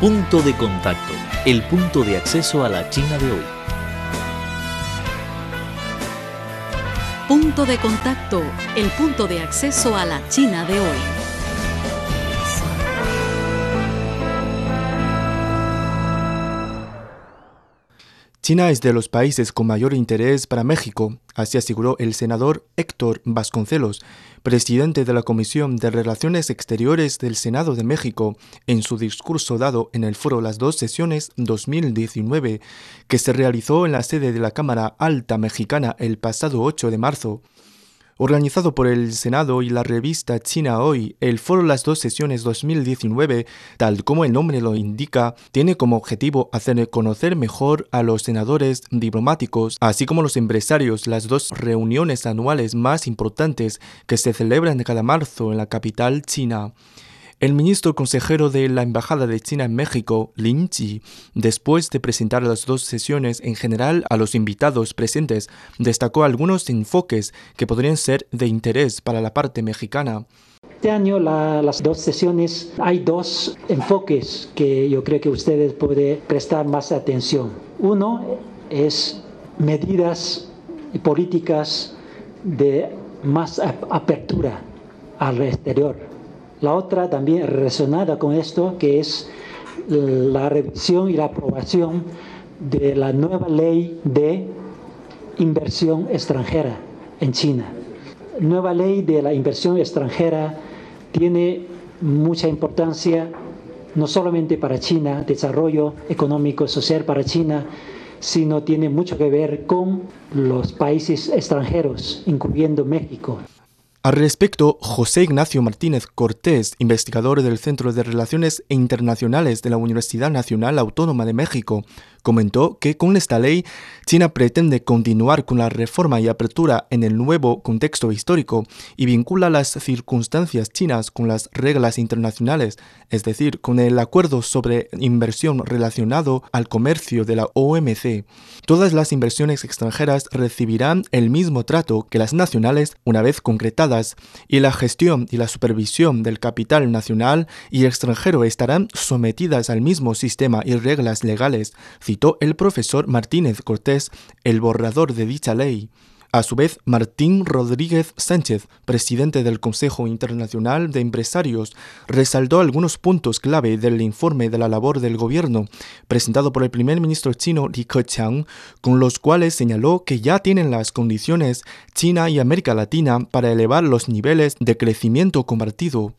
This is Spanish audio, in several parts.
Punto de contacto, el punto de acceso a la China de hoy. Punto de contacto, el punto de acceso a la China de hoy. China es de los países con mayor interés para México, así aseguró el senador Héctor Vasconcelos, presidente de la Comisión de Relaciones Exteriores del Senado de México, en su discurso dado en el foro Las dos sesiones 2019, que se realizó en la sede de la Cámara Alta Mexicana el pasado 8 de marzo. Organizado por el Senado y la revista China Hoy, el Foro Las Dos Sesiones 2019, tal como el nombre lo indica, tiene como objetivo hacer conocer mejor a los senadores diplomáticos, así como los empresarios, las dos reuniones anuales más importantes que se celebran cada marzo en la capital china. El ministro consejero de la Embajada de China en México, Lin Ji, después de presentar las dos sesiones en general a los invitados presentes, destacó algunos enfoques que podrían ser de interés para la parte mexicana. Este año las dos sesiones hay dos enfoques que yo creo que ustedes pueden prestar más atención. Uno es medidas y políticas de más apertura al exterior la otra también relacionada con esto, que es la revisión y la aprobación de la nueva ley de inversión extranjera en China. Nueva ley de la inversión extranjera tiene mucha importancia no solamente para China, desarrollo económico social para China, sino tiene mucho que ver con los países extranjeros, incluyendo México. Al respecto, José Ignacio Martínez Cortés, investigador del Centro de Relaciones Internacionales de la Universidad Nacional Autónoma de México, comentó que con esta ley China pretende continuar con la reforma y apertura en el nuevo contexto histórico y vincula las circunstancias chinas con las reglas internacionales, es decir, con el acuerdo sobre inversión relacionado al comercio de la OMC. Todas las inversiones extranjeras recibirán el mismo trato que las nacionales una vez concretadas y la gestión y la supervisión del capital nacional y extranjero estarán sometidas al mismo sistema y reglas legales el profesor Martínez Cortés el borrador de dicha ley. A su vez, Martín Rodríguez Sánchez, presidente del Consejo Internacional de Empresarios, resaltó algunos puntos clave del informe de la labor del gobierno, presentado por el primer ministro chino Li Keqiang, con los cuales señaló que ya tienen las condiciones China y América Latina para elevar los niveles de crecimiento compartido.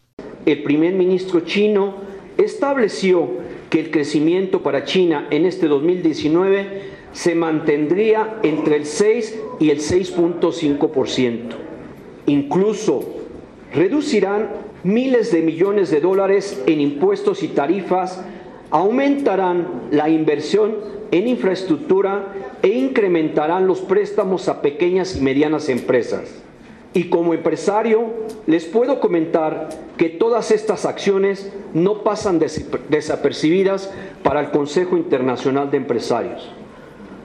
El primer ministro chino estableció que el crecimiento para China en este 2019 se mantendría entre el 6 y el 6.5%. Incluso reducirán miles de millones de dólares en impuestos y tarifas, aumentarán la inversión en infraestructura e incrementarán los préstamos a pequeñas y medianas empresas. Y como empresario les puedo comentar que todas estas acciones no pasan desapercibidas para el Consejo Internacional de Empresarios.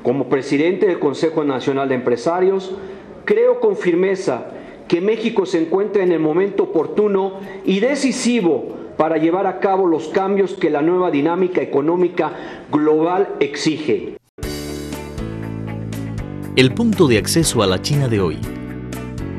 Como presidente del Consejo Nacional de Empresarios, creo con firmeza que México se encuentra en el momento oportuno y decisivo para llevar a cabo los cambios que la nueva dinámica económica global exige. El punto de acceso a la China de hoy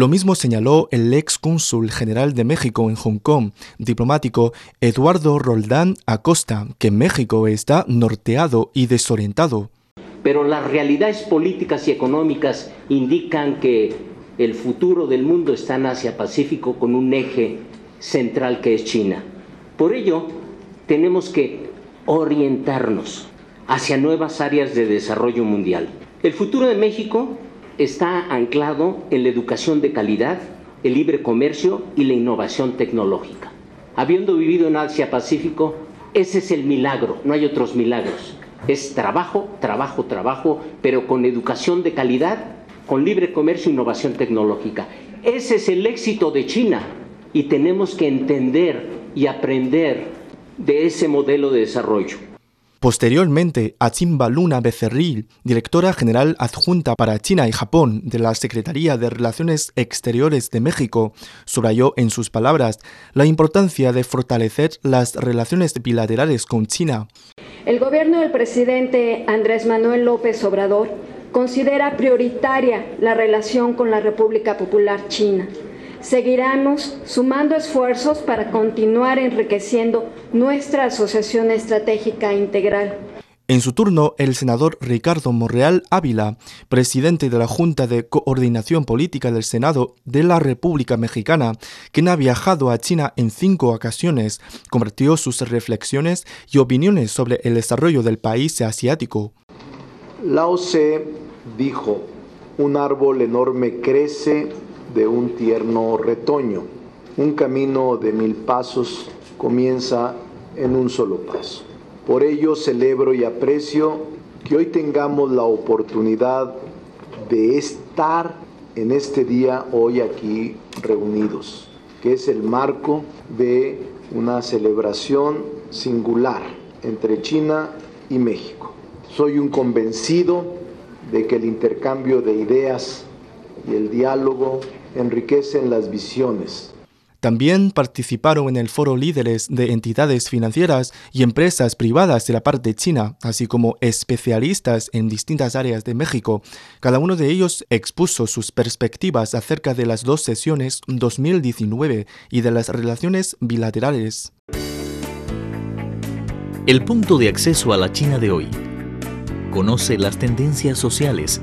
Lo mismo señaló el ex cónsul general de México en Hong Kong, diplomático Eduardo Roldán Acosta, que México está norteado y desorientado. Pero las realidades políticas y económicas indican que el futuro del mundo está en Asia-Pacífico con un eje central que es China. Por ello, tenemos que orientarnos hacia nuevas áreas de desarrollo mundial. El futuro de México está anclado en la educación de calidad, el libre comercio y la innovación tecnológica. Habiendo vivido en Asia Pacífico, ese es el milagro, no hay otros milagros. Es trabajo, trabajo, trabajo, pero con educación de calidad, con libre comercio e innovación tecnológica. Ese es el éxito de China y tenemos que entender y aprender de ese modelo de desarrollo. Posteriormente, Achimba Luna Becerril, directora general adjunta para China y Japón de la Secretaría de Relaciones Exteriores de México, subrayó en sus palabras la importancia de fortalecer las relaciones bilaterales con China. El gobierno del presidente Andrés Manuel López Obrador considera prioritaria la relación con la República Popular China Seguiremos sumando esfuerzos para continuar enriqueciendo nuestra asociación estratégica integral. En su turno, el senador Ricardo Morreal Ávila, presidente de la Junta de Coordinación Política del Senado de la República Mexicana, quien ha viajado a China en cinco ocasiones, compartió sus reflexiones y opiniones sobre el desarrollo del país asiático. Lao Tse dijo, un árbol enorme crece de un tierno retoño. Un camino de mil pasos comienza en un solo paso. Por ello celebro y aprecio que hoy tengamos la oportunidad de estar en este día hoy aquí reunidos, que es el marco de una celebración singular entre China y México. Soy un convencido de que el intercambio de ideas y el diálogo enriquecen las visiones. También participaron en el foro líderes de entidades financieras y empresas privadas de la parte china, así como especialistas en distintas áreas de México. Cada uno de ellos expuso sus perspectivas acerca de las dos sesiones 2019 y de las relaciones bilaterales. El punto de acceso a la China de hoy. Conoce las tendencias sociales